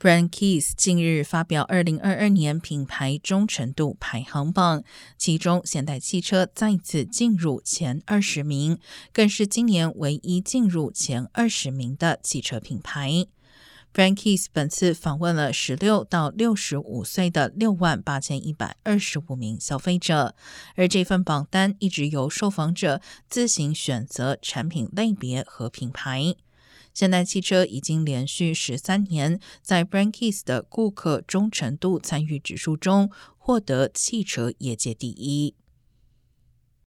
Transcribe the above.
Brand Keys 近日发表二零二二年品牌忠诚度排行榜，其中现代汽车再次进入前二十名，更是今年唯一进入前二十名的汽车品牌。Brand Keys 本次访问了十六到六十五岁的六万八千一百二十五名消费者，而这份榜单一直由受访者自行选择产品类别和品牌。现代汽车已经连续十三年在 Brankis 的顾客忠诚度参与指数中获得汽车业界第一。